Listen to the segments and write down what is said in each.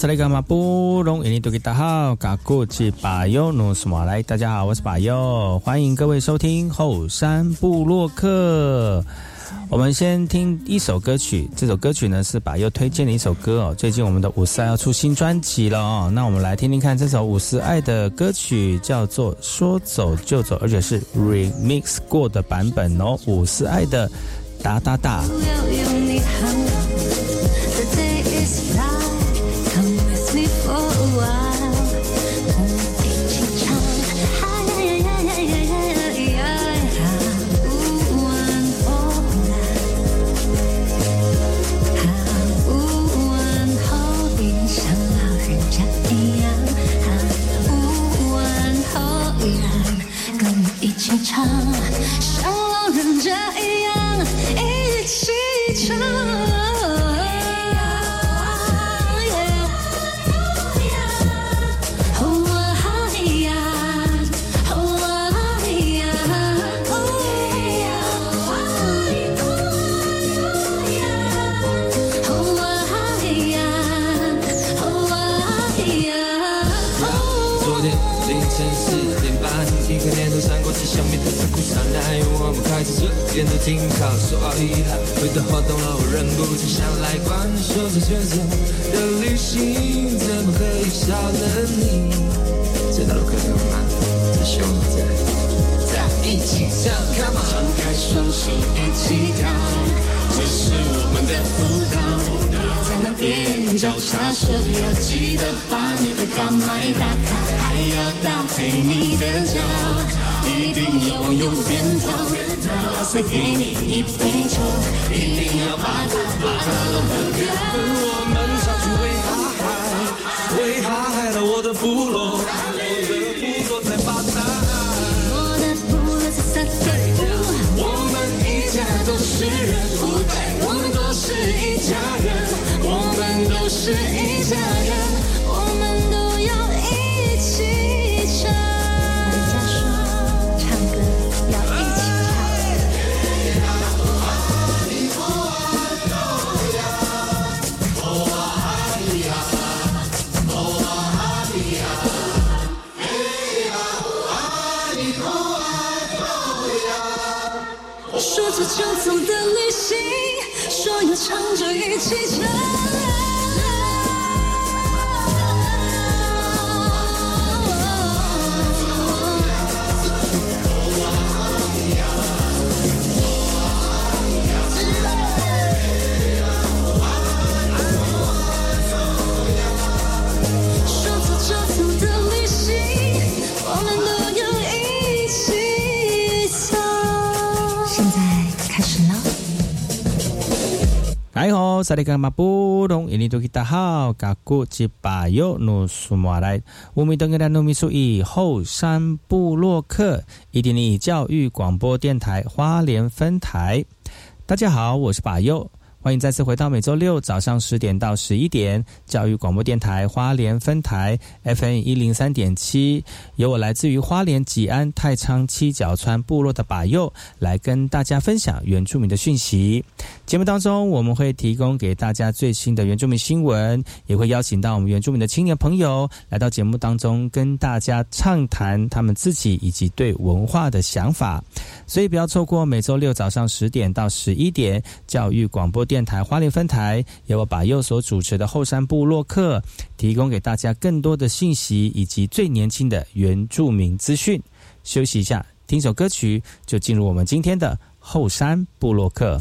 萨利格马布隆，印尼多吉达好，嘎古吉巴尤努斯马来，大家好，我是巴尤，欢迎各位收听后山部落客。我们先听一首歌曲，这首歌曲呢是巴尤推荐的一首歌哦。最近我们的五十爱要出新专辑了哦，那我们来听听看这首五十爱的歌曲，叫做说走就走，而且是 remix 过的版本哦。五十爱的哒哒哒。萨利格马布隆，印尼多吉达好，嘎古吉巴尤努苏马来，乌米登格达努米苏以后山部落客，伊甸尼教育广播电台花莲分台，大家好，我是巴尤。欢迎再次回到每周六早上十点到十一点，教育广播电台花莲分台 FM 一零三点七，由我来自于花莲吉安太仓七角川部落的把右来跟大家分享原住民的讯息。节目当中，我们会提供给大家最新的原住民新闻，也会邀请到我们原住民的青年朋友来到节目当中，跟大家畅谈他们自己以及对文化的想法。所以不要错过每周六早上十点到十一点教育广播。电台花莲分台由我把右所主持的后山部落客提供给大家更多的信息以及最年轻的原住民资讯。休息一下，听首歌曲，就进入我们今天的后山部落客。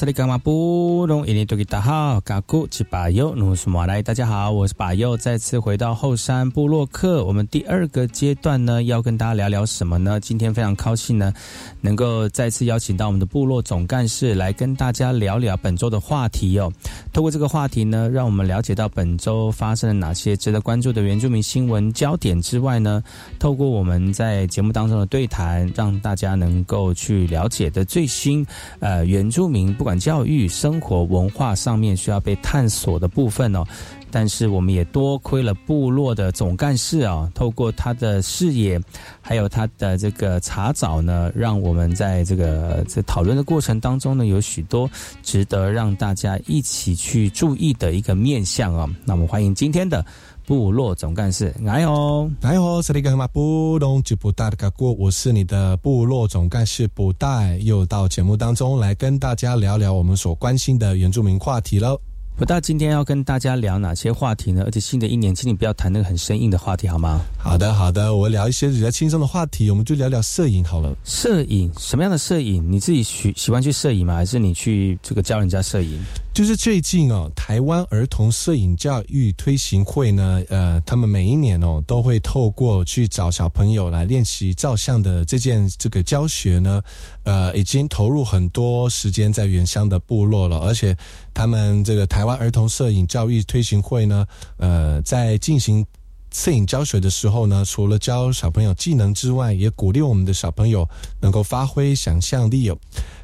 萨利伽马布隆伊尼多吉达好，嘎古吉巴尤努苏马来，大家好，我是巴尤，再次回到后山部落客。我们第二个阶段呢，要跟大家聊聊什么呢？今天非常高兴呢，能够再次邀请到我们的部落总干事来跟大家聊聊本周的话题哦。透过这个话题呢，让我们了解到本周发生了哪些值得关注的原住民新闻焦点之外呢，透过我们在节目当中的对谈，让大家能够去了解的最新呃原住民。不管教育、生活、文化上面需要被探索的部分哦，但是我们也多亏了部落的总干事啊，透过他的视野，还有他的这个查找呢，让我们在这个在讨论的过程当中呢，有许多值得让大家一起去注意的一个面向啊。那我们欢迎今天的。部落总干事，来哦，来哦，这里干嘛？布隆吉布达的嘎过，我是你的部落总干事布袋，又到节目当中来跟大家聊聊我们所关心的原住民话题了。不大今天要跟大家聊哪些话题呢？而且新的一年，请你不要谈那个很生硬的话题，好吗？好的，好的，我聊一些比较轻松的话题，我们就聊聊摄影好了。摄影什么样的摄影？你自己喜喜欢去摄影吗？还是你去这个教人家摄影？就是最近哦，台湾儿童摄影教育推行会呢，呃，他们每一年哦都会透过去找小朋友来练习照相的这件这个教学呢，呃，已经投入很多时间在原乡的部落了，而且他们这个台湾儿童摄影教育推行会呢，呃，在进行摄影教学的时候呢，除了教小朋友技能之外，也鼓励我们的小朋友能够发挥想象力哦。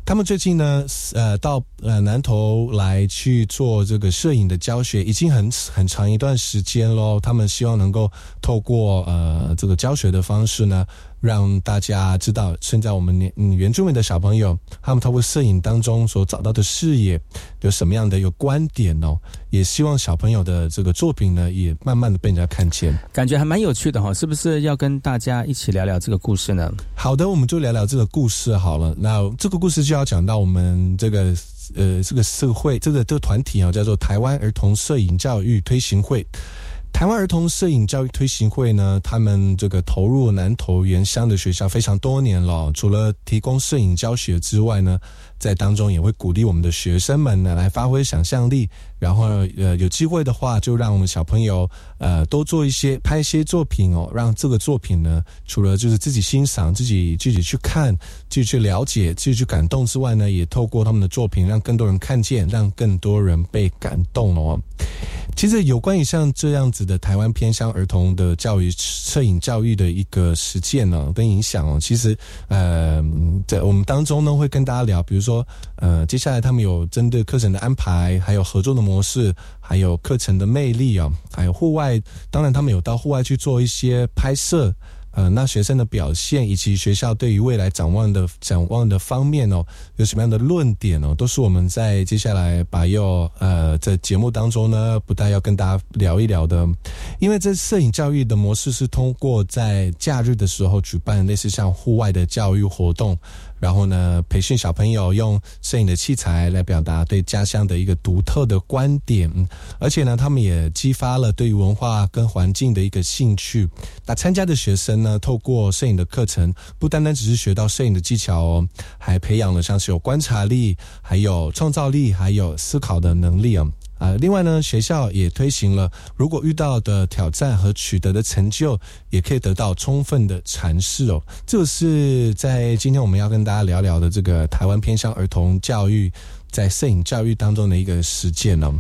他们最近呢，呃，到呃南头来去做这个摄影的教学，已经很很长一段时间喽。他们希望能够透过呃这个教学的方式呢。让大家知道，现在我们年原住民的小朋友，他们透过摄影当中所找到的视野有什么样的有观点哦？也希望小朋友的这个作品呢，也慢慢的被人家看见，感觉还蛮有趣的哈。是不是要跟大家一起聊聊这个故事呢？好的，我们就聊聊这个故事好了。那这个故事就要讲到我们这个呃这个社会这个这个团体啊，叫做台湾儿童摄影教育推行会。台湾儿童摄影教育推行会呢，他们这个投入南投原乡的学校非常多年了。除了提供摄影教学之外呢，在当中也会鼓励我们的学生们呢来发挥想象力。然后呃，有机会的话，就让我们小朋友呃多做一些拍一些作品哦，让这个作品呢，除了就是自己欣赏、自己自己去看、自己去了解、自己去感动之外呢，也透过他们的作品，让更多人看见，让更多人被感动哦。其实有关于像这样子的台湾偏乡儿童的教育、摄影教育的一个实践呢，跟影响哦，其实呃，在我们当中呢，会跟大家聊，比如说呃，接下来他们有针对课程的安排，还有合作的模式，还有课程的魅力啊，还有户外，当然他们有到户外去做一些拍摄。呃，那学生的表现以及学校对于未来展望的展望的方面哦，有什么样的论点哦，都是我们在接下来把要呃在节目当中呢，不但要跟大家聊一聊的，因为这摄影教育的模式是通过在假日的时候举办类似像户外的教育活动。然后呢，培训小朋友用摄影的器材来表达对家乡的一个独特的观点，而且呢，他们也激发了对于文化跟环境的一个兴趣。那参加的学生呢，透过摄影的课程，不单单只是学到摄影的技巧哦，还培养了像是有观察力、还有创造力、还有思考的能力啊。啊，另外呢，学校也推行了，如果遇到的挑战和取得的成就，也可以得到充分的阐释哦。这是在今天我们要跟大家聊聊的这个台湾偏向儿童教育在摄影教育当中的一个实践呢。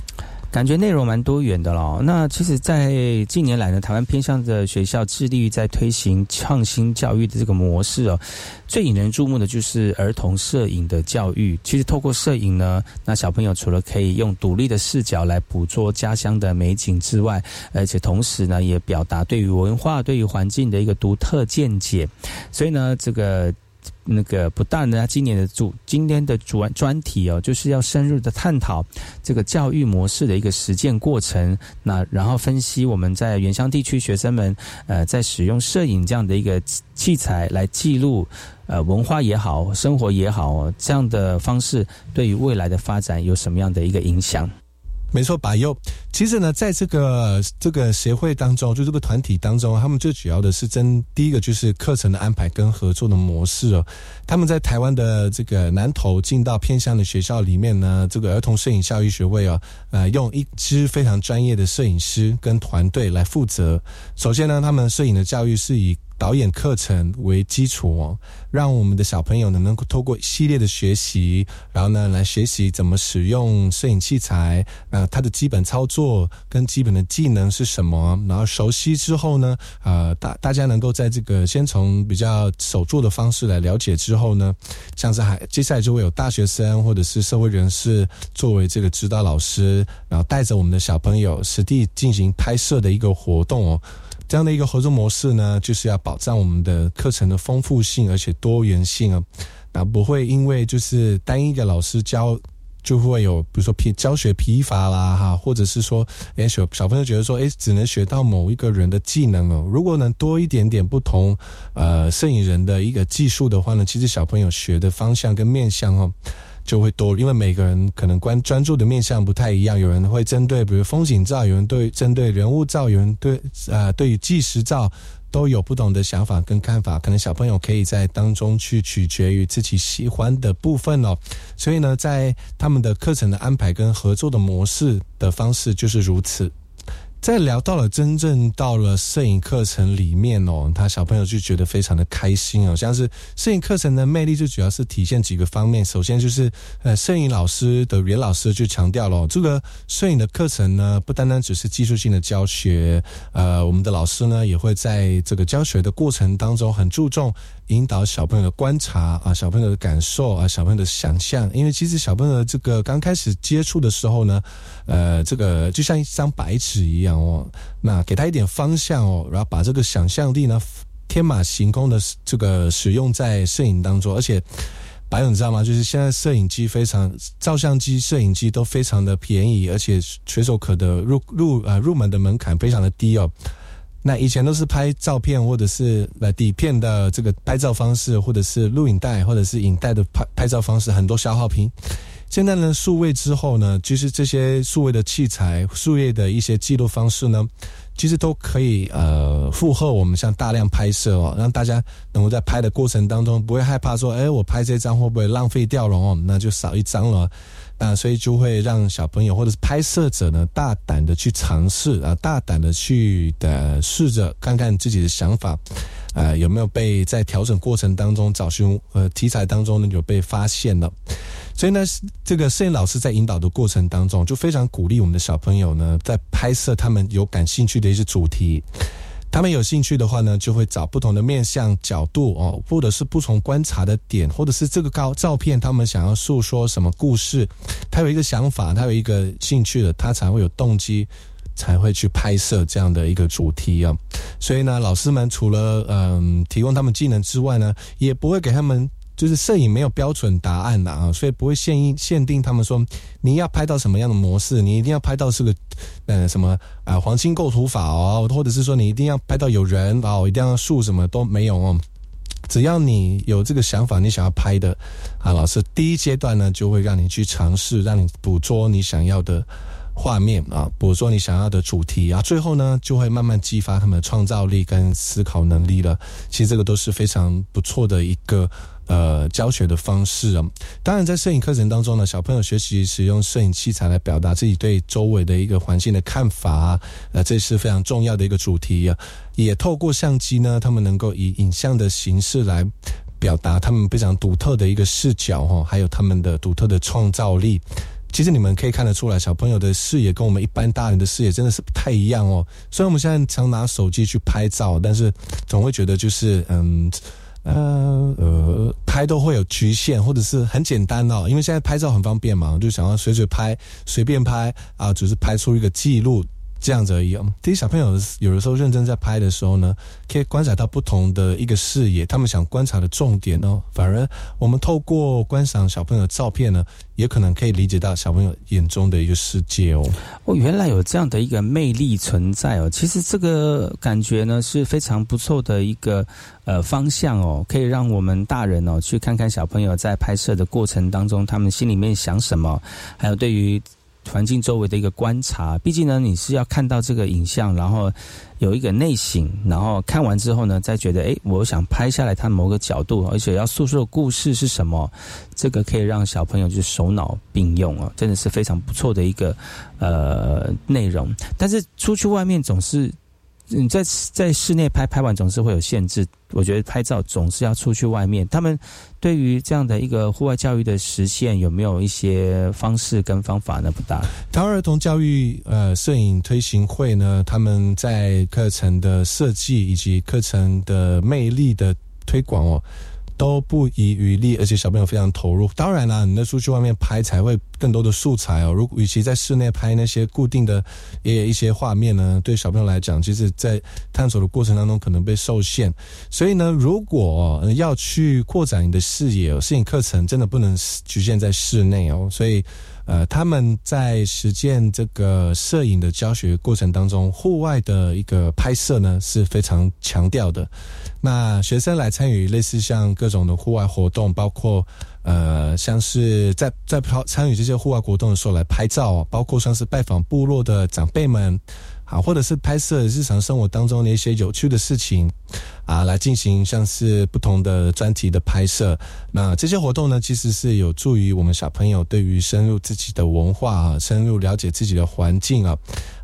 感觉内容蛮多元的咯。那其实，在近年来呢，台湾偏向的学校致力于在推行创新教育的这个模式哦。最引人注目的就是儿童摄影的教育。其实，透过摄影呢，那小朋友除了可以用独立的视角来捕捉家乡的美景之外，而且同时呢，也表达对于文化、对于环境的一个独特见解。所以呢，这个。那个不但呢，今年的主今天的主专题哦，就是要深入的探讨这个教育模式的一个实践过程。那然后分析我们在原乡地区学生们呃在使用摄影这样的一个器材来记录呃文化也好，生活也好，这样的方式对于未来的发展有什么样的一个影响？没错，把右。其实呢，在这个这个协会当中，就这个团体当中，他们最主要的是真第一个就是课程的安排跟合作的模式哦。他们在台湾的这个南投进到偏乡的学校里面呢，这个儿童摄影教育学会哦，呃，用一支非常专业的摄影师跟团队来负责。首先呢，他们摄影的教育是以导演课程为基础哦，让我们的小朋友呢能够透过一系列的学习，然后呢来学习怎么使用摄影器材，那，它的基本操作跟基本的技能是什么，然后熟悉之后呢，呃，大大家能够在这个先从比较手做的方式来了解之后呢，像是还接下来就会有大学生或者是社会人士作为这个指导老师，然后带着我们的小朋友实地进行拍摄的一个活动哦。这样的一个合作模式呢，就是要保障我们的课程的丰富性，而且多元性啊，那不会因为就是单一个老师教就会有，比如说疲教学疲乏啦哈，或者是说，哎小小朋友觉得说，哎只能学到某一个人的技能哦，如果能多一点点不同呃摄影人的一个技术的话呢，其实小朋友学的方向跟面向哦。就会多，因为每个人可能关专注的面向不太一样，有人会针对比如风景照，有人对针对人物照，有人对呃对于纪实照都有不同的想法跟看法，可能小朋友可以在当中去取决于自己喜欢的部分哦。所以呢，在他们的课程的安排跟合作的模式的方式就是如此。在聊到了真正到了摄影课程里面哦，他小朋友就觉得非常的开心哦。像是摄影课程的魅力，就主要是体现几个方面。首先就是呃，摄影老师的袁老师就强调了，这个摄影的课程呢，不单单只是技术性的教学，呃，我们的老师呢也会在这个教学的过程当中很注重。引导小朋友的观察啊，小朋友的感受啊，小朋友的想象。因为其实小朋友这个刚开始接触的时候呢，呃，这个就像一张白纸一样哦。那给他一点方向哦，然后把这个想象力呢天马行空的这个使用在摄影当中。而且，白勇你知道吗？就是现在摄影机非常，照相机、摄影机都非常的便宜，而且随手可得，入入呃入门的门槛非常的低哦。那以前都是拍照片或者是呃底片的这个拍照方式，或者是录影带或者是影带的拍拍照方式，很多消耗品。现在呢，数位之后呢，其实这些数位的器材、数位的一些记录方式呢，其实都可以呃负荷我们像大量拍摄哦，让大家能够在拍的过程当中不会害怕说，哎，我拍这张会不会浪费掉了哦？那就少一张了。那所以就会让小朋友或者是拍摄者呢，大胆的去尝试啊，大胆的去的试着看看自己的想法，呃，有没有被在调整过程当中找寻呃题材当中呢有被发现了。所以呢，这个摄影老师在引导的过程当中，就非常鼓励我们的小朋友呢，在拍摄他们有感兴趣的一些主题。他们有兴趣的话呢，就会找不同的面向、角度哦，或者是不同观察的点，或者是这个高照片，他们想要诉说什么故事，他有一个想法，他有一个兴趣的，他才会有动机，才会去拍摄这样的一个主题啊。所以呢，老师们除了嗯提供他们技能之外呢，也不会给他们。就是摄影没有标准答案的啊，所以不会限限定他们说你要拍到什么样的模式，你一定要拍到是个呃什么啊黄金构图法哦，或者是说你一定要拍到有人哦，一定要树什么都没有哦，只要你有这个想法，你想要拍的啊，老师第一阶段呢就会让你去尝试，让你捕捉你想要的画面啊，捕捉你想要的主题啊，最后呢就会慢慢激发他们的创造力跟思考能力了。其实这个都是非常不错的一个。呃，教学的方式啊，当然在摄影课程当中呢，小朋友学习使用摄影器材来表达自己对周围的一个环境的看法，呃，这是非常重要的一个主题啊。也透过相机呢，他们能够以影像的形式来表达他们非常独特的一个视角哈，还有他们的独特的创造力。其实你们可以看得出来，小朋友的视野跟我们一般大人的视野真的是不太一样哦。虽然我们现在常拿手机去拍照，但是总会觉得就是嗯。呃呃，拍都会有局限，或者是很简单哦，因为现在拍照很方便嘛，就想要随随拍，随便拍啊，只是拍出一个记录。这样子而已。其实小朋友有的时候认真在拍的时候呢，可以观察到不同的一个视野，他们想观察的重点哦。反而我们透过观赏小朋友的照片呢，也可能可以理解到小朋友眼中的一个世界哦。哦，原来有这样的一个魅力存在哦。其实这个感觉呢是非常不错的一个呃方向哦，可以让我们大人哦去看看小朋友在拍摄的过程当中，他们心里面想什么，还有对于。环境周围的一个观察。毕竟呢，你是要看到这个影像，然后有一个内省，然后看完之后呢，再觉得哎，我想拍下来它某个角度，而且要诉说的故事是什么，这个可以让小朋友就手脑并用哦，真的是非常不错的一个呃内容。但是出去外面总是。你在在室内拍拍完总是会有限制，我觉得拍照总是要出去外面。他们对于这样的一个户外教育的实现，有没有一些方式跟方法呢？不大。台湾儿童教育呃摄影推行会呢，他们在课程的设计以及课程的魅力的推广哦。都不遗余力，而且小朋友非常投入。当然啦，你那出去外面拍才会更多的素材哦。如果与其在室内拍那些固定的也一些画面呢，对小朋友来讲，其实在探索的过程当中可能被受限。所以呢，如果要去扩展你的视野，摄影课程真的不能局限在室内哦。所以。呃，他们在实践这个摄影的教学过程当中，户外的一个拍摄呢是非常强调的。那学生来参与类似像各种的户外活动，包括呃，像是在在参与这些户外活动的时候来拍照，包括像是拜访部落的长辈们。好，或者是拍摄日常生活当中的一些有趣的事情，啊，来进行像是不同的专题的拍摄。那这些活动呢，其实是有助于我们小朋友对于深入自己的文化啊，深入了解自己的环境啊，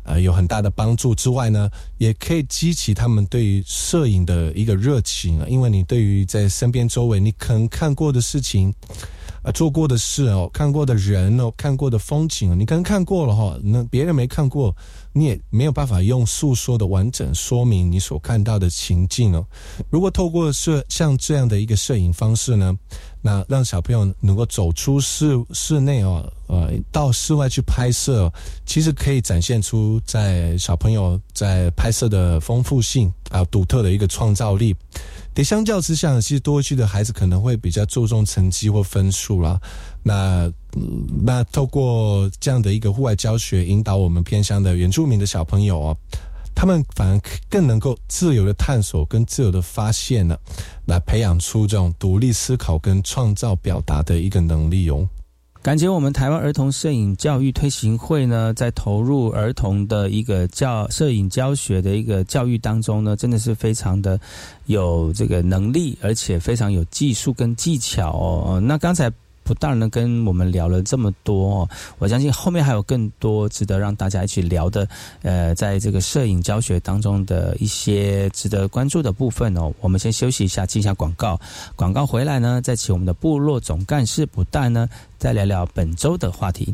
呃，有很大的帮助。之外呢，也可以激起他们对于摄影的一个热情啊，因为你对于在身边周围你可能看过的事情。啊，做过的事哦，看过的人哦，看过的风景，你可能看过了哈，那别人没看过，你也没有办法用诉说的完整说明你所看到的情境哦。如果透过摄像这样的一个摄影方式呢，那让小朋友能够走出室室内哦，呃，到室外去拍摄，其实可以展现出在小朋友在拍摄的丰富性啊，独特的一个创造力。得相较之下，其实多区的孩子可能会比较注重成绩或分数啦。那那透过这样的一个户外教学，引导我们偏乡的原住民的小朋友哦，他们反而更能够自由的探索跟自由的发现呢，来培养出这种独立思考跟创造表达的一个能力哦。感觉我们台湾儿童摄影教育推行会呢，在投入儿童的一个教摄影教学的一个教育当中呢，真的是非常的有这个能力，而且非常有技术跟技巧哦。那刚才。不但呢跟我们聊了这么多，我相信后面还有更多值得让大家一起聊的，呃，在这个摄影教学当中的一些值得关注的部分哦。我们先休息一下，进一下广告，广告回来呢，再请我们的部落总干事不但呢，再聊聊本周的话题。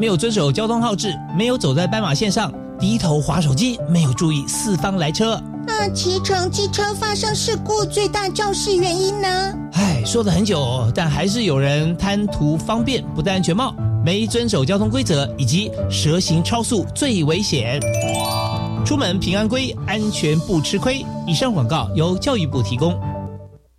没有遵守交通号志，没有走在斑马线上，低头划手机，没有注意四方来车。那骑乘机车发生事故最大肇事原因呢？唉，说了很久，但还是有人贪图方便，不戴安全帽，没遵守交通规则，以及蛇行超速最危险。出门平安归，安全不吃亏。以上广告由教育部提供。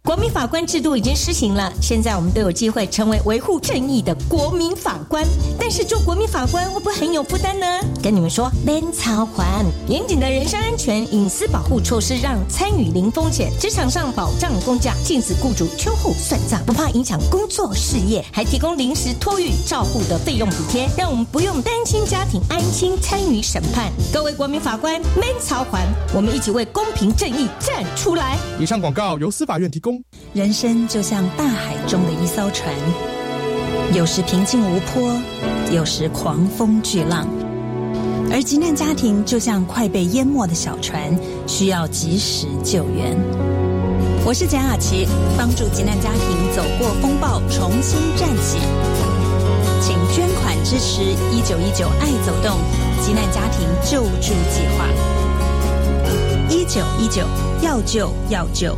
国民法官制度已经施行了，现在我们都有机会成为维护正义的国民法官。但是做国民法官会不会很有负担呢？跟你们说，免操还严谨的人身安全隐私保护措施，让参与零风险，职场上保障工价，禁止雇主秋后算账，不怕影响工作事业，还提供临时托育照护的费用补贴，让我们不用担心家庭安心参与审判。各位国民法官，免操还，我们一起为公平正义站出来。以上广告由司法院提供。人生就像大海中的一艘船，有时平静无波，有时狂风巨浪。而急难家庭就像快被淹没的小船，需要及时救援。我是简雅琪，帮助急难家庭走过风暴，重新站起。请捐款支持一九一九爱走动急难家庭救助计划。一九一九要救要救。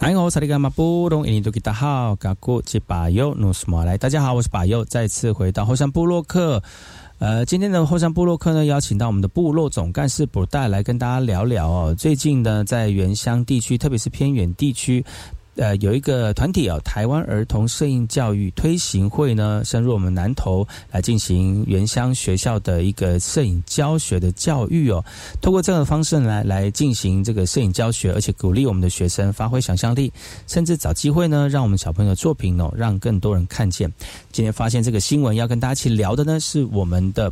哎，我是里干嘛布隆印度吉达好，嘎古吉巴右努斯马来，大家好，我是巴友，再次回到后山部落克。呃，今天的后山部落客呢，邀请到我们的部落总干事布代来跟大家聊聊哦。最近呢，在原乡地区，特别是偏远地区。呃，有一个团体哦，台湾儿童摄影教育推行会呢，深入我们南投来进行原乡学校的一个摄影教学的教育哦。通过这样的方式来来进行这个摄影教学，而且鼓励我们的学生发挥想象力，甚至找机会呢，让我们小朋友的作品哦，让更多人看见。今天发现这个新闻，要跟大家一起聊的呢，是我们的。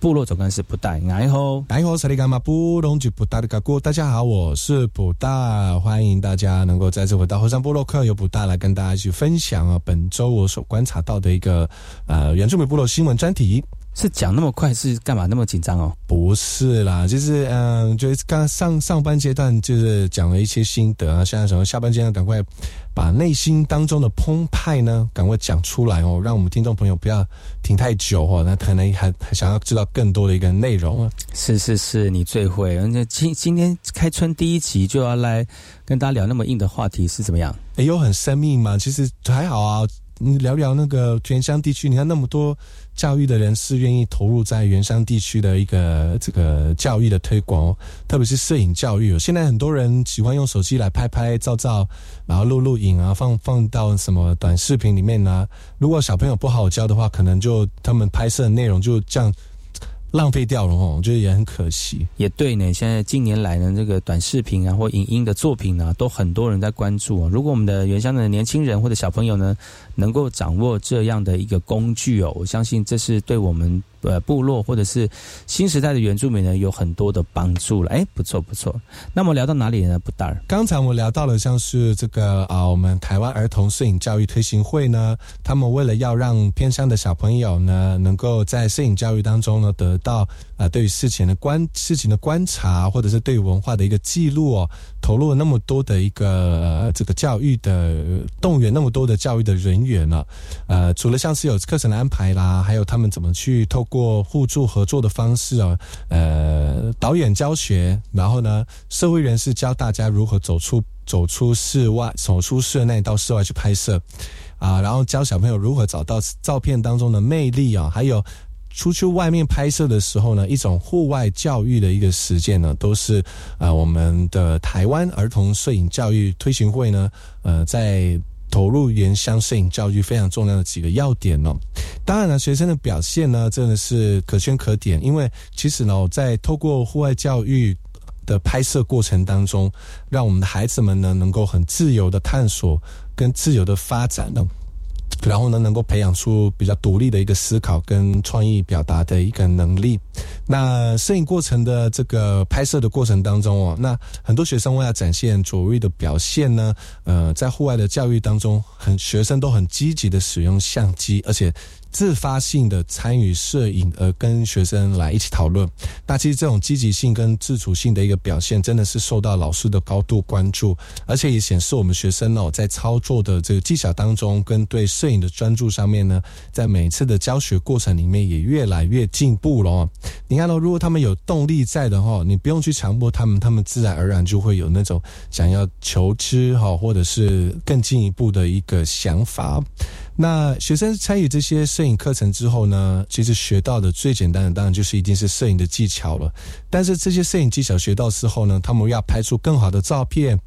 部落总干事布大，你好，你好，萨利干嘛布隆吉布大的嘎古，大家好，我是布大，欢迎大家能够再次回到后山部落客，由布大来跟大家一起分享啊，本周我所观察到的一个呃原住民部落新闻专题。是讲那么快是干嘛？那么紧张哦？不是啦，就是嗯，就是刚上上班阶段就是讲了一些心得啊，现在什么下班阶段赶快把内心当中的澎湃呢，赶快讲出来哦，让我们听众朋友不要停太久哦，那可能还想要知道更多的一个内容啊。是是是，你最会，而且今今天开春第一集就要来跟大家聊那么硬的话题是怎么样？哎有，很生命嘛，其实还好啊。你聊聊那个原乡地区，你看那么多教育的人是愿意投入在原乡地区的一个这个教育的推广哦，特别是摄影教育。现在很多人喜欢用手机来拍拍照照，然后录录影啊，放放到什么短视频里面呢？如果小朋友不好教的话，可能就他们拍摄的内容就这样。浪费掉了哦，我觉得也很可惜。也对呢，现在近年来呢，这个短视频啊或影音的作品呢，都很多人在关注啊。如果我们的原乡的年轻人或者小朋友呢，能够掌握这样的一个工具哦，我相信这是对我们。呃，部落或者是新时代的原住民呢，有很多的帮助了。哎，不错不错。那么聊到哪里呢？不丹。刚才我们聊到了像是这个啊，我们台湾儿童摄影教育推行会呢，他们为了要让偏乡的小朋友呢，能够在摄影教育当中呢，得到啊对于事情的观事情的观察，或者是对文化的一个记录哦，投入了那么多的一个这个教育的动员，那么多的教育的人员呢，呃，除了像是有课程的安排啦，还有他们怎么去透。过互助合作的方式啊，呃，导演教学，然后呢，社会人士教大家如何走出。走出室外，走出室内到室外去拍摄，啊，然后教小朋友如何找到照片当中的魅力啊，还有出去外面拍摄的时候呢，一种户外教育的一个实践呢，都是啊我们的台湾儿童摄影教育推行会呢，呃，在。投入原乡摄影教育非常重要的几个要点哦，当然了，学生的表现呢真的是可圈可点，因为其实呢，在透过户外教育的拍摄过程当中，让我们的孩子们呢能够很自由的探索跟自由的发展呢。然后呢，能够培养出比较独立的一个思考跟创意表达的一个能力。那摄影过程的这个拍摄的过程当中哦，那很多学生为了展现卓越的表现呢，呃，在户外的教育当中，很学生都很积极的使用相机，而且。自发性的参与摄影，而跟学生来一起讨论。那其实这种积极性跟自主性的一个表现，真的是受到老师的高度关注，而且也显示我们学生哦，在操作的这个技巧当中，跟对摄影的专注上面呢，在每次的教学过程里面也越来越进步了。你看到，如果他们有动力在的话，你不用去强迫他们，他们自然而然就会有那种想要求知哈，或者是更进一步的一个想法。那学生参与这些摄影课程之后呢，其实学到的最简单的当然就是一定是摄影的技巧了。但是这些摄影技巧学到之后呢，他们要拍出更好的照片。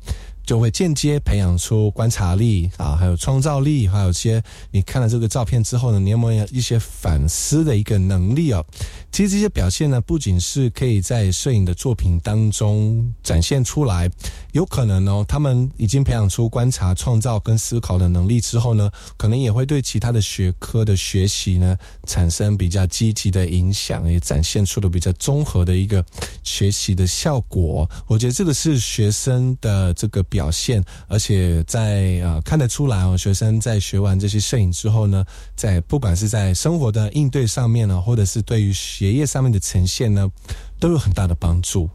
就会间接培养出观察力啊，还有创造力，还有一些你看了这个照片之后呢，你有没有一些反思的一个能力啊？其实这些表现呢，不仅是可以在摄影的作品当中展现出来，有可能哦，他们已经培养出观察、创造跟思考的能力之后呢，可能也会对其他的学科的学习呢产生比较积极的影响，也展现出了比较综合的一个学习的效果。我觉得这个是学生的这个。表现，而且在呃看得出来哦，学生在学完这些摄影之后呢，在不管是在生活的应对上面呢，或者是对于学业上面的呈现呢，都有很大的帮助。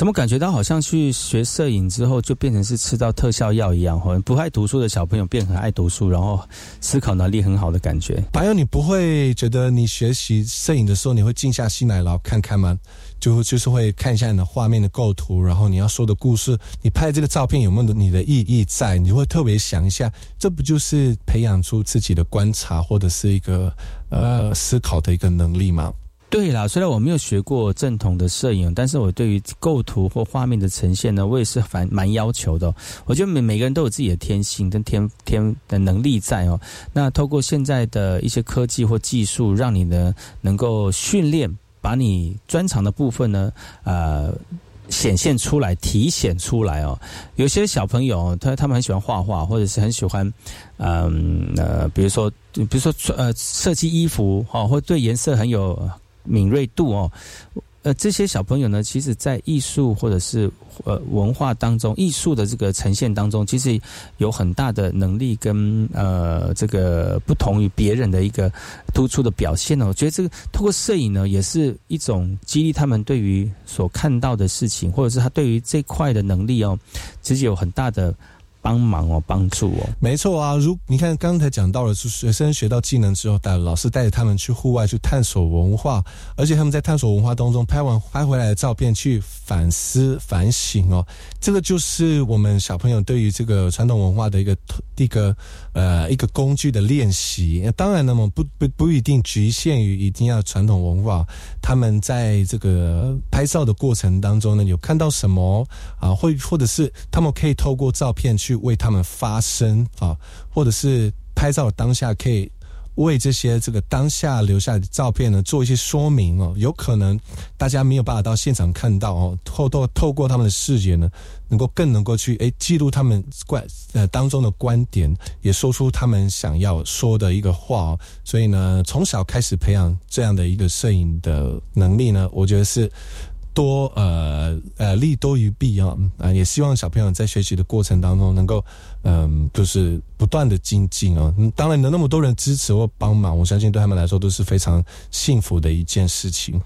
怎么感觉到好像去学摄影之后就变成是吃到特效药一样？好像不爱读书的小朋友变很爱读书，然后思考能力很好的感觉。还有，你不会觉得你学习摄影的时候，你会静下心来然后看看吗？就就是会看一下你的画面的构图，然后你要说的故事，你拍这个照片有没有你的意义在？你会特别想一下，这不就是培养出自己的观察或者是一个呃思考的一个能力吗？对啦，虽然我没有学过正统的摄影，但是我对于构图或画面的呈现呢，我也是蛮蛮要求的。我觉得每每个人都有自己的天性跟天天的能力在哦。那透过现在的一些科技或技术，让你呢能够训练。把你专长的部分呢，呃，显现出来、体现出来哦。有些小朋友，他他们很喜欢画画，或者是很喜欢，嗯呃，比如说，比如说呃，设计衣服哦，或对颜色很有敏锐度哦。呃，这些小朋友呢，其实在艺术或者是呃文化当中，艺术的这个呈现当中，其实有很大的能力跟呃这个不同于别人的一个突出的表现呢。我觉得这个通过摄影呢，也是一种激励他们对于所看到的事情，或者是他对于这块的能力哦，其实有很大的。帮忙哦，帮助哦，没错啊。如你看刚才讲到了，是学生学到技能之后，带老师带着他们去户外去探索文化，而且他们在探索文化当中拍完拍回来的照片去反思反省哦。这个就是我们小朋友对于这个传统文化的一个一个呃一个工具的练习。当然，那么不不不一定局限于一定要传统文化。他们在这个拍照的过程当中呢，有看到什么啊？或或者是他们可以透过照片。去为他们发声啊，或者是拍照当下可以为这些这个当下留下的照片呢做一些说明哦。有可能大家没有办法到现场看到哦，透过透过他们的视觉呢，能够更能够去诶记录他们观呃当中的观点，也说出他们想要说的一个话哦。所以呢，从小开始培养这样的一个摄影的能力呢，我觉得是。多呃呃利多于弊啊啊！也希望小朋友在学习的过程当中能够嗯，就是不断的精进啊。当然，有那么多人支持或帮忙，我相信对他们来说都是非常幸福的一件事情。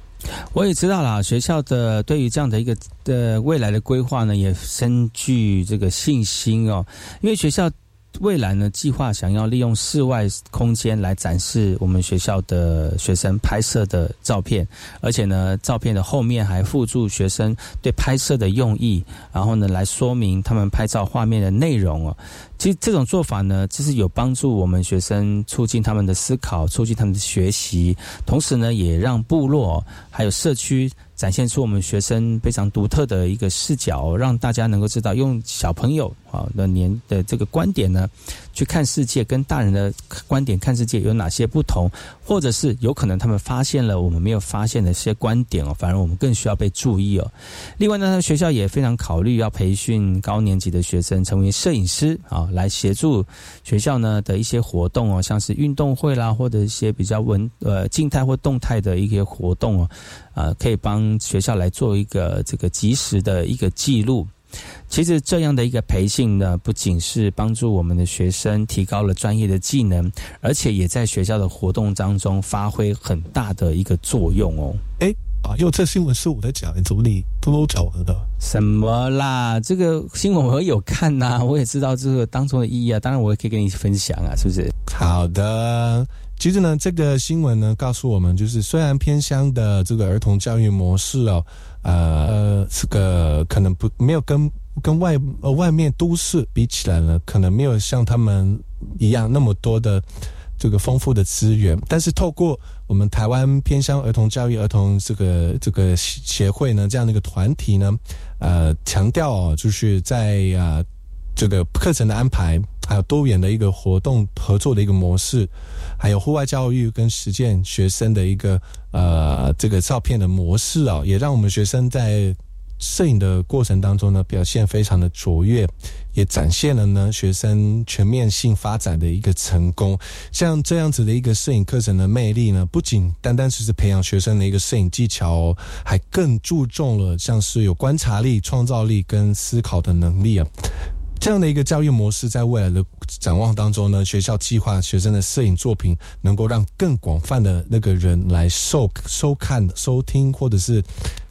我也知道啦，学校的对于这样的一个的未来的规划呢，也深具这个信心哦。因为学校未来呢，计划想要利用室外空间来展示我们学校的学生拍摄的照片，而且呢，照片的后面还附注学生对拍摄的用意，然后呢，来说明他们拍照画面的内容哦。其实这种做法呢，就是有帮助我们学生促进他们的思考，促进他们的学习，同时呢，也让部落还有社区。展现出我们学生非常独特的一个视角，让大家能够知道，用小朋友啊的年的这个观点呢，去看世界，跟大人的观点看世界有哪些不同，或者是有可能他们发现了我们没有发现的一些观点哦，反而我们更需要被注意哦。另外呢，学校也非常考虑要培训高年级的学生成为摄影师啊，来协助学校呢的一些活动哦，像是运动会啦，或者一些比较文呃静态或动态的一些活动哦。啊，可以帮学校来做一个这个及时的一个记录。其实这样的一个培训呢，不仅是帮助我们的学生提高了专业的技能，而且也在学校的活动当中发挥很大的一个作用哦。哎，啊，又这新闻是我在讲，怎么你偷偷讲我的？什么啦？这个新闻我有看呐，我也知道这个当中的意义啊。当然，我也可以跟你分享啊，是不是？好的。其实呢，这个新闻呢告诉我们，就是虽然偏乡的这个儿童教育模式哦，呃，这个可能不没有跟跟外呃外面都市比起来呢，可能没有像他们一样那么多的这个丰富的资源，但是透过我们台湾偏乡儿童教育儿童这个这个协会呢这样的一个团体呢，呃，强调就是在啊这个课程的安排。还有多元的一个活动合作的一个模式，还有户外教育跟实践学生的一个呃这个照片的模式啊，也让我们学生在摄影的过程当中呢表现非常的卓越，也展现了呢学生全面性发展的一个成功。像这样子的一个摄影课程的魅力呢，不仅单单只是培养学生的一个摄影技巧，还更注重了像是有观察力、创造力跟思考的能力啊。这样的一个教育模式，在未来的展望当中呢，学校计划学生的摄影作品能够让更广泛的那个人来收收看、收听，或者是。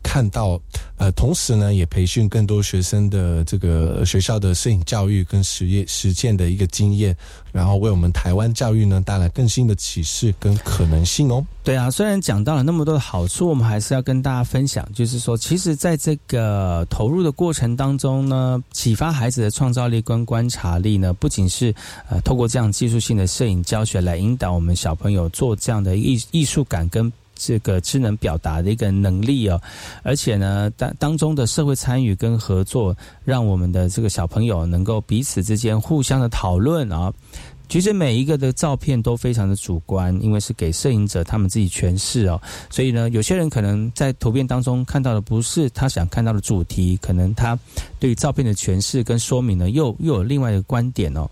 看到，呃，同时呢，也培训更多学生的这个学校的摄影教育跟实验实践的一个经验，然后为我们台湾教育呢带来更新的启示跟可能性哦。对啊，虽然讲到了那么多的好处，我们还是要跟大家分享，就是说，其实在这个投入的过程当中呢，启发孩子的创造力跟观察力呢，不仅是是呃透过这样技术性的摄影教学来引导我们小朋友做这样的艺艺术感跟。这个智能表达的一个能力哦，而且呢，当当中的社会参与跟合作，让我们的这个小朋友能够彼此之间互相的讨论啊。其实每一个的照片都非常的主观，因为是给摄影者他们自己诠释哦，所以呢，有些人可能在图片当中看到的不是他想看到的主题，可能他对于照片的诠释跟说明呢，又又有另外一个观点哦。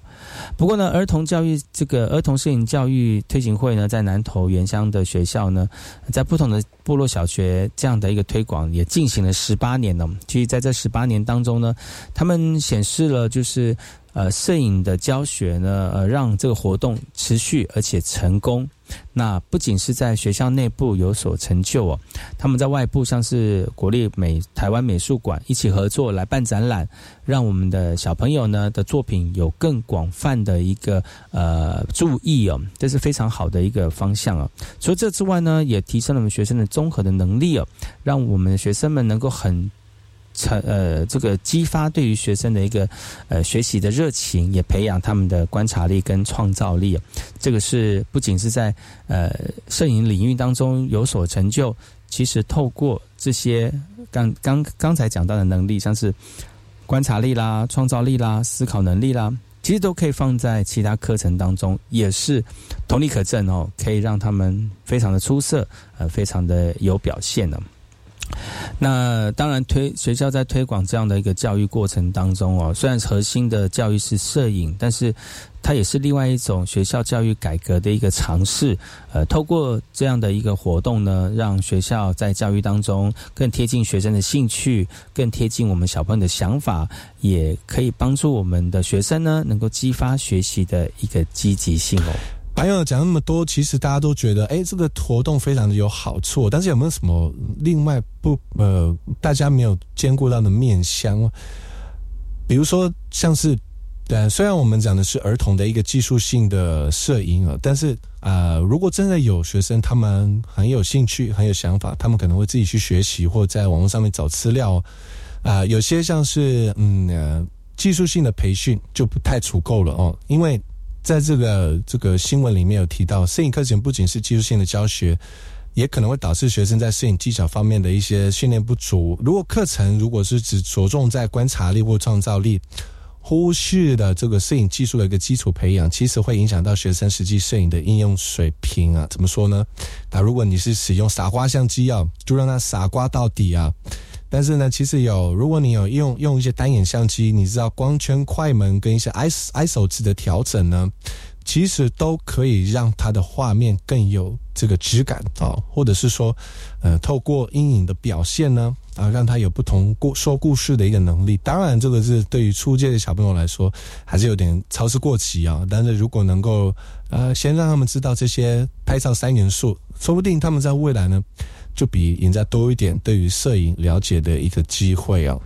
不过呢，儿童教育这个儿童摄影教育推行会呢，在南投原乡的学校呢，在不同的部落小学这样的一个推广也进行了十八年了。其实在这十八年当中呢，他们显示了就是。呃，摄影的教学呢，呃，让这个活动持续而且成功。那不仅是在学校内部有所成就哦，他们在外部像是国立美台湾美术馆一起合作来办展览，让我们的小朋友呢的作品有更广泛的一个呃注意哦，这是非常好的一个方向哦。除了这之外呢，也提升了我们学生的综合的能力哦，让我们的学生们能够很。成呃，这个激发对于学生的一个呃学习的热情，也培养他们的观察力跟创造力。这个是不仅是在呃摄影领域当中有所成就，其实透过这些刚刚刚才讲到的能力，像是观察力啦、创造力啦、思考能力啦，其实都可以放在其他课程当中，也是同理可证哦，可以让他们非常的出色，呃，非常的有表现呢。那当然，推学校在推广这样的一个教育过程当中哦，虽然核心的教育是摄影，但是它也是另外一种学校教育改革的一个尝试。呃，透过这样的一个活动呢，让学校在教育当中更贴近学生的兴趣，更贴近我们小朋友的想法，也可以帮助我们的学生呢，能够激发学习的一个积极性哦。还有讲那么多，其实大家都觉得，哎，这个活动非常的有好处。但是有没有什么另外不呃，大家没有兼顾到的面向？比如说，像是呃，虽然我们讲的是儿童的一个技术性的摄影啊，但是啊，如果真的有学生他们很有兴趣、很有想法，他们可能会自己去学习，或在网络上面找资料啊。有些像是嗯技术性的培训就不太足够了哦，因为在这个这个新闻里面有提到，摄影课程不仅是技术性的教学，也可能会导致学生在摄影技巧方面的一些训练不足。如果课程如果是只着重在观察力或创造力，忽视的这个摄影技术的一个基础培养，其实会影响到学生实际摄影的应用水平啊。怎么说呢？那如果你是使用傻瓜相机啊，就让它傻瓜到底啊。但是呢，其实有，如果你有用用一些单眼相机，你知道光圈、快门跟一些 ISO 值的调整呢，其实都可以让它的画面更有这个质感啊，或者是说，呃，透过阴影的表现呢。啊，让他有不同故说故事的一个能力。当然，这个是对于初阶的小朋友来说，还是有点操之过急啊。但是如果能够呃，先让他们知道这些拍照三元素，说不定他们在未来呢，就比赢家多一点对于摄影了解的一个机会啊。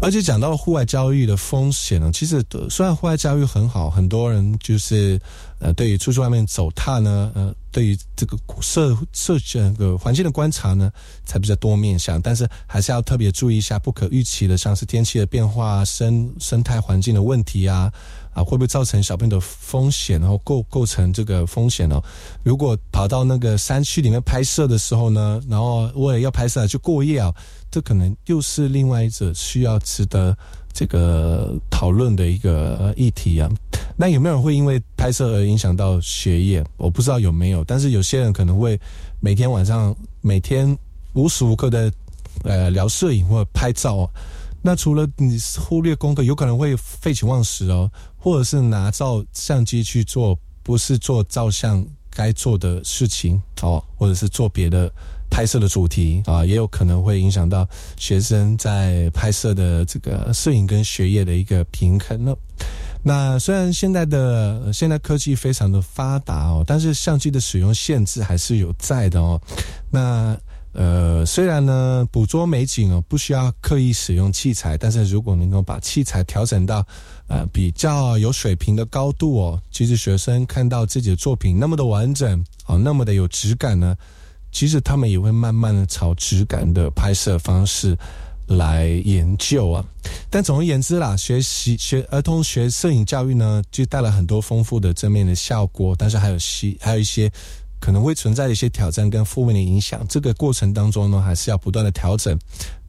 而且讲到户外交易的风险呢，其实虽然户外交易很好，很多人就是呃，对于出去外面走踏呢，呃。对于这个社社整个环境的观察呢，才比较多面向，但是还是要特别注意一下不可预期的，像是天气的变化、生生态环境的问题啊，啊，会不会造成小朋友的风险，然后构构成这个风险哦？如果跑到那个山区里面拍摄的时候呢，然后为了要拍摄去过夜啊，这可能又是另外一种需要值得。这个讨论的一个议题啊，那有没有人会因为拍摄而影响到学业？我不知道有没有，但是有些人可能会每天晚上每天无时无刻的呃聊摄影或者拍照。那除了你忽略功课，有可能会废寝忘食哦，或者是拿照相机去做不是做照相该做的事情哦，或者是做别的。拍摄的主题啊，也有可能会影响到学生在拍摄的这个摄影跟学业的一个平衡了。那虽然现在的现在科技非常的发达哦，但是相机的使用限制还是有在的哦。那呃，虽然呢捕捉美景哦不需要刻意使用器材，但是如果能够把器材调整到呃比较有水平的高度哦，其实学生看到自己的作品那么的完整哦，那么的有质感呢。其实他们也会慢慢的朝质感的拍摄方式来研究啊。但总而言之啦，学习学儿童学摄影教育呢，就带来很多丰富的正面的效果，但是还有些还有一些可能会存在一些挑战跟负面的影响。这个过程当中呢，还是要不断的调整，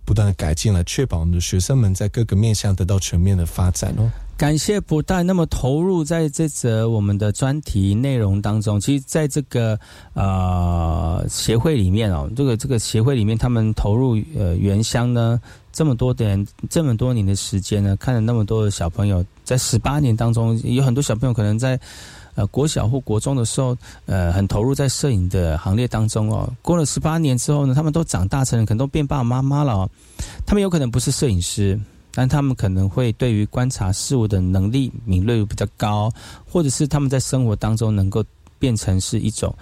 不断的改进，来确保我们的学生们在各个面向得到全面的发展哦。感谢不但那么投入在这则我们的专题内容当中。其实，在这个呃协会里面哦，这个这个协会里面，他们投入呃原乡呢这么多年这么多年的时间呢，看了那么多的小朋友，在十八年当中，有很多小朋友可能在呃国小或国中的时候，呃很投入在摄影的行列当中哦。过了十八年之后呢，他们都长大成人，可能都变爸爸妈妈了。他们有可能不是摄影师。但他们可能会对于观察事物的能力敏锐度比较高，或者是他们在生活当中能够变成是一种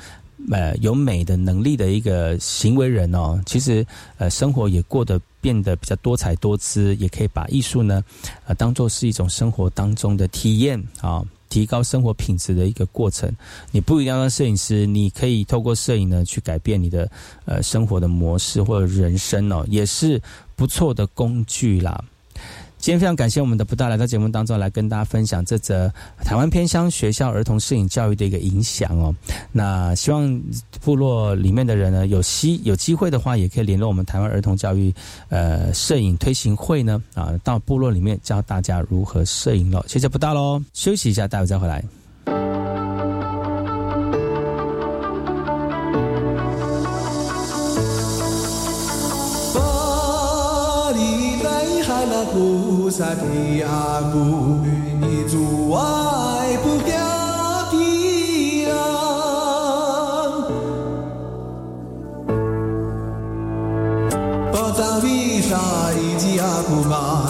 呃有美的能力的一个行为人哦。其实呃生活也过得变得比较多彩多姿，也可以把艺术呢呃当做是一种生活当中的体验啊，提高生活品质的一个过程。你不一定要当摄影师，你可以透过摄影呢去改变你的呃生活的模式或者人生哦，也是不错的工具啦。今天非常感谢我们的不大来到节目当中来跟大家分享这则台湾偏乡学校儿童摄影教育的一个影响哦。那希望部落里面的人呢有机有机会的话，也可以联络我们台湾儿童教育呃摄影推行会呢啊，到部落里面教大家如何摄影喽。谢谢不大喽，休息一下，待会再回来。菩萨的阿母，你阻碍不掉的啊！宝藏里沙一吉阿布玛，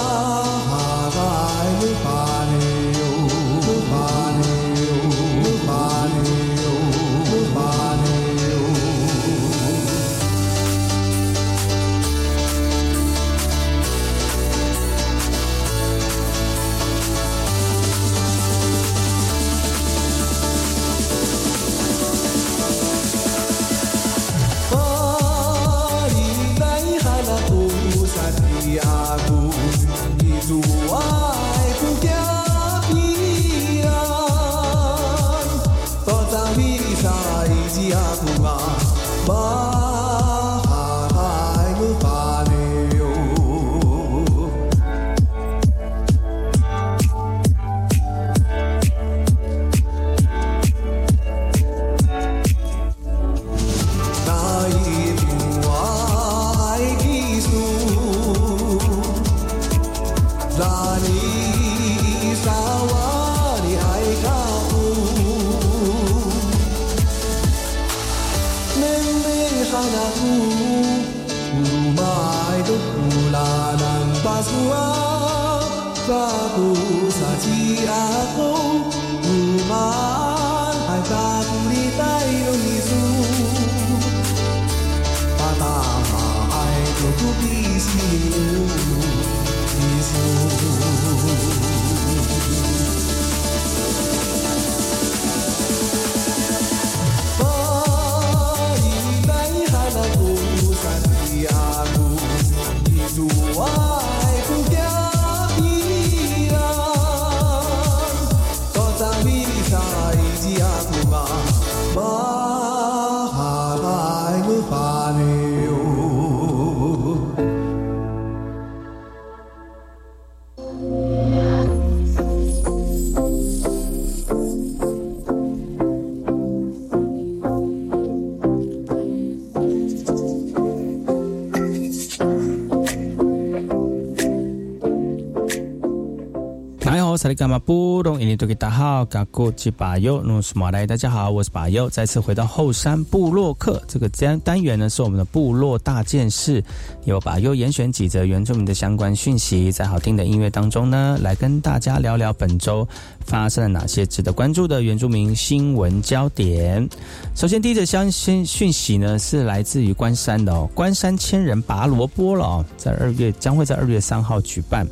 Saregama Pu 好，萨利伽马布隆，印尼多吉大号，嘎古吉巴尤努斯马来，大家好，我是巴尤，再次回到后山部落客这个单单元呢，是我们的部落大件事，由巴尤严选几则原住民的相关讯息，在好听的音乐当中呢，来跟大家聊聊本周发生了哪些值得关注的原住民新闻焦点。首先，第一则相信讯息呢，是来自于关山的哦，关山千人拔萝卜了哦，在二月将会在二月三号举办。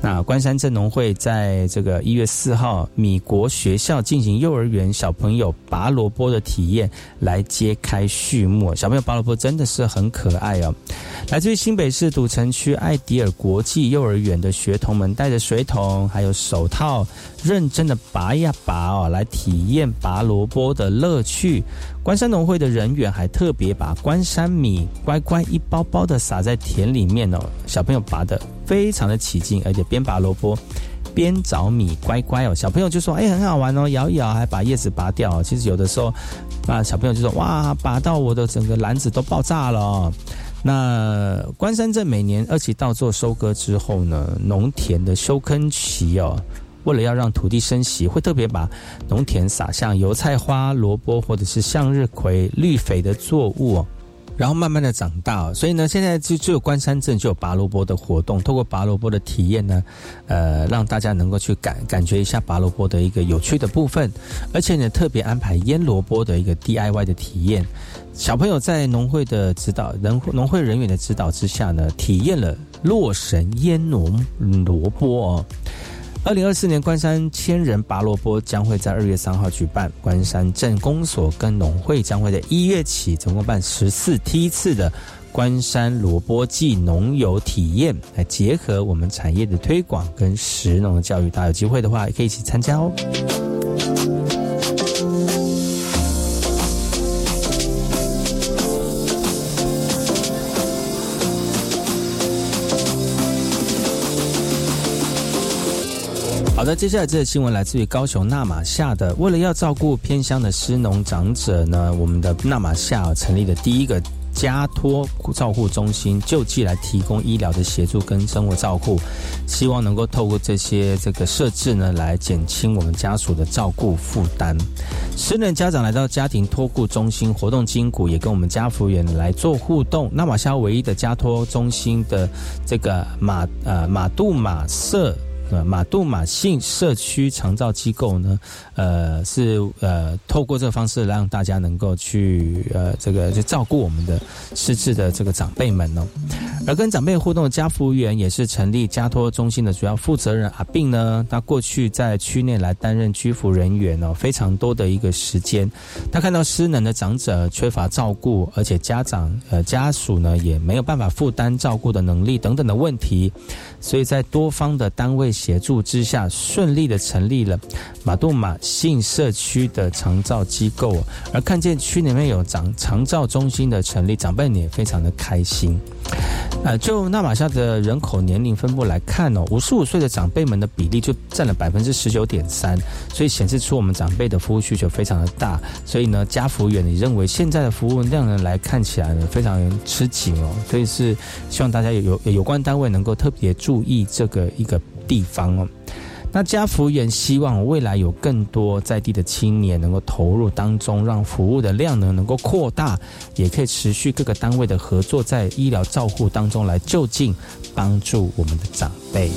那关山镇农会在这个一月四号，米国学校进行幼儿园小朋友拔萝卜的体验，来揭开序幕。小朋友拔萝卜真的是很可爱哦。来自于新北市土城区艾迪尔国际幼儿园的学童们，带着水桶还有手套，认真的拔呀拔哦，来体验拔萝卜的乐趣。关山农会的人员还特别把关山米乖乖一包包的撒在田里面哦，小朋友拔的非常的起劲，而且边拔萝卜边找米乖乖哦。小朋友就说：“哎，很好玩哦，摇一摇，还把叶子拔掉。”其实有的时候，那小朋友就说：“哇，拔到我的整个篮子都爆炸了。”那关山镇每年二期稻作收割之后呢，农田的休耕期哦。为了要让土地生息，会特别把农田撒向油菜花、萝卜或者是向日葵、绿肥的作物，然后慢慢的长大。所以呢，现在就只有关山镇就有拔萝卜的活动，透过拔萝卜的体验呢，呃，让大家能够去感感觉一下拔萝卜的一个有趣的部分，而且呢，特别安排腌萝卜的一个 DIY 的体验。小朋友在农会的指导、农农会人员的指导之下呢，体验了洛神腌萝萝卜哦。二零二四年关山千人拔萝卜将会在二月三号举办，关山镇公所跟农会将会在一月起，总共办十四梯次的关山萝卜季农游体验，来结合我们产业的推广跟实农的教育。大家有机会的话，也可以一起参加哦。好的，接下来这个新闻来自于高雄纳马夏的。为了要照顾偏乡的失农长者呢，我们的纳马夏成立的第一个家托照护中心救济来提供医疗的协助跟生活照护，希望能够透过这些这个设置呢，来减轻我们家属的照顾负担。失能家长来到家庭托顾中心活动筋骨，也跟我们家福员来做互动。那马夏唯一的家托中心的这个马呃马杜马社。马杜马信社区长照机构呢，呃，是呃，透过这个方式让大家能够去呃，这个去照顾我们的失智的这个长辈们哦。而跟长辈互动的家服务员也是成立家托中心的主要负责人阿病呢，他过去在区内来担任居服人员哦，非常多的一个时间。他看到失能的长者缺乏照顾，而且家长呃家属呢也没有办法负担照顾的能力等等的问题，所以在多方的单位。协助之下，顺利的成立了马杜马信社区的长照机构，而看见区里面有长长照中心的成立，长辈也非常的开心。呃，就纳马夏的人口年龄分布来看哦，五十五岁的长辈们的比例就占了百分之十九点三，所以显示出我们长辈的服务需求非常的大。所以呢，家服务员，你认为现在的服务量呢来看起来呢非常吃紧哦，所以是希望大家有有有关单位能够特别注意这个一个。地方哦，那家福员希望未来有更多在地的青年能够投入当中，让服务的量呢能够扩大，也可以持续各个单位的合作，在医疗照护当中来就近帮助我们的长辈。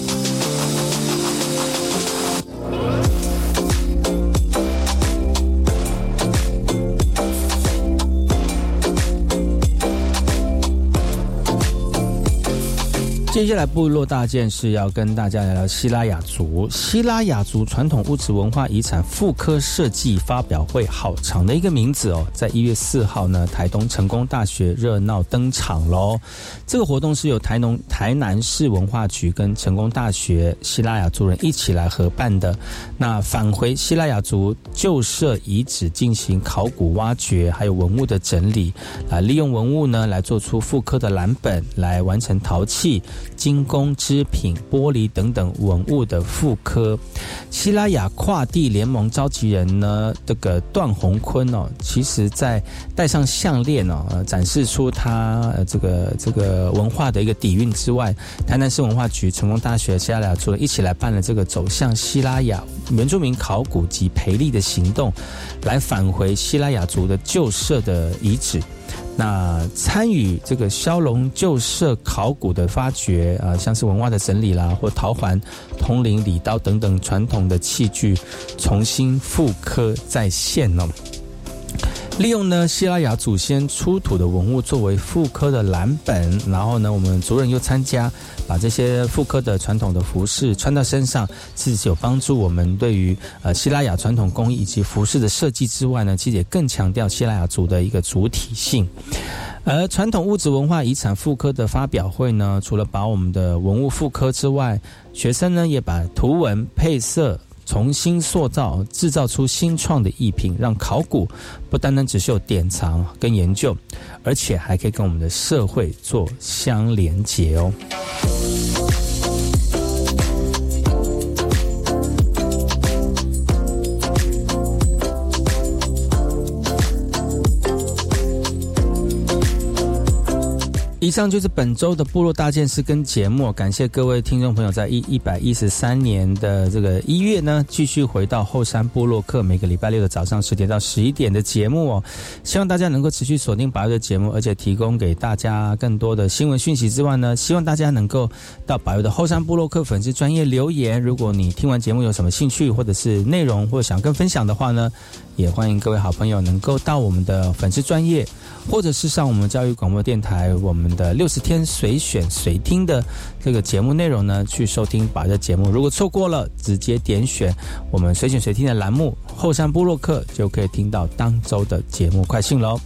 接下来部落大件事要跟大家聊聊希拉雅族。希拉雅族传统物质文化遗产复刻设计发表会，好长的一个名字哦。在一月四号呢，台东成功大学热闹登场喽。这个活动是由台农台南市文化局跟成功大学希拉雅族人一起来合办的。那返回希拉雅族旧社遗址进行考古挖掘，还有文物的整理，啊，利用文物呢来做出复刻的蓝本，来完成陶器。精工织品、玻璃等等文物的复刻。希拉雅跨地联盟召集人呢，这个段宏坤哦，其实在戴上项链哦，展示出他这个这个文化的一个底蕴之外，台南市文化局、成功大学希拉雅族一起来办了这个走向希拉雅原住民考古及培力的行动，来返回希拉雅族的旧社的遗址。那参与这个骁龙旧社考古的发掘啊，像是文化的整理啦，或陶环、铜铃、礼刀等等传统的器具，重新复刻再现哦。利用呢希拉雅祖先出土的文物作为复刻的蓝本，然后呢，我们族人又参加，把这些妇科的传统的服饰穿到身上，是有帮助我们对于呃希腊雅传统工艺以及服饰的设计之外呢，其实也更强调希腊雅族的一个主体性。而传统物质文化遗产妇科的发表会呢，除了把我们的文物妇科之外，学生呢也把图文配色。重新塑造、制造出新创的艺品，让考古不单单只是有典藏跟研究，而且还可以跟我们的社会做相连结哦。上就是本周的部落大件事跟节目，感谢各位听众朋友在一一百一十三年的这个一月呢，继续回到后山部落客每个礼拜六的早上十点到十一点的节目哦。希望大家能够持续锁定百月的节目，而且提供给大家更多的新闻讯息之外呢，希望大家能够到百月的后山部落客粉丝专业留言。如果你听完节目有什么兴趣，或者是内容，或者想跟分享的话呢，也欢迎各位好朋友能够到我们的粉丝专业。或者是上我们教育广播电台我们的六十天随选随听的这个节目内容呢，去收听把这节目。如果错过了，直接点选我们随选随听的栏目后山部落客，就可以听到当周的节目快讯喽。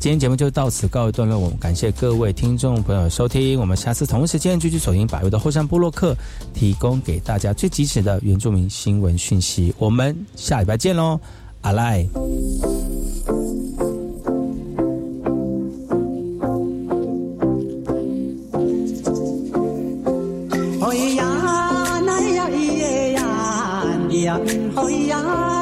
今天节目就到此告一段落，我们感谢各位听众朋友收听，我们下次同一时间继续锁定百位的后山部落客，提供给大家最及时的原住民新闻讯息。我们下礼拜见喽，阿赖。呀，那呀咿呀呀，呀咿呀。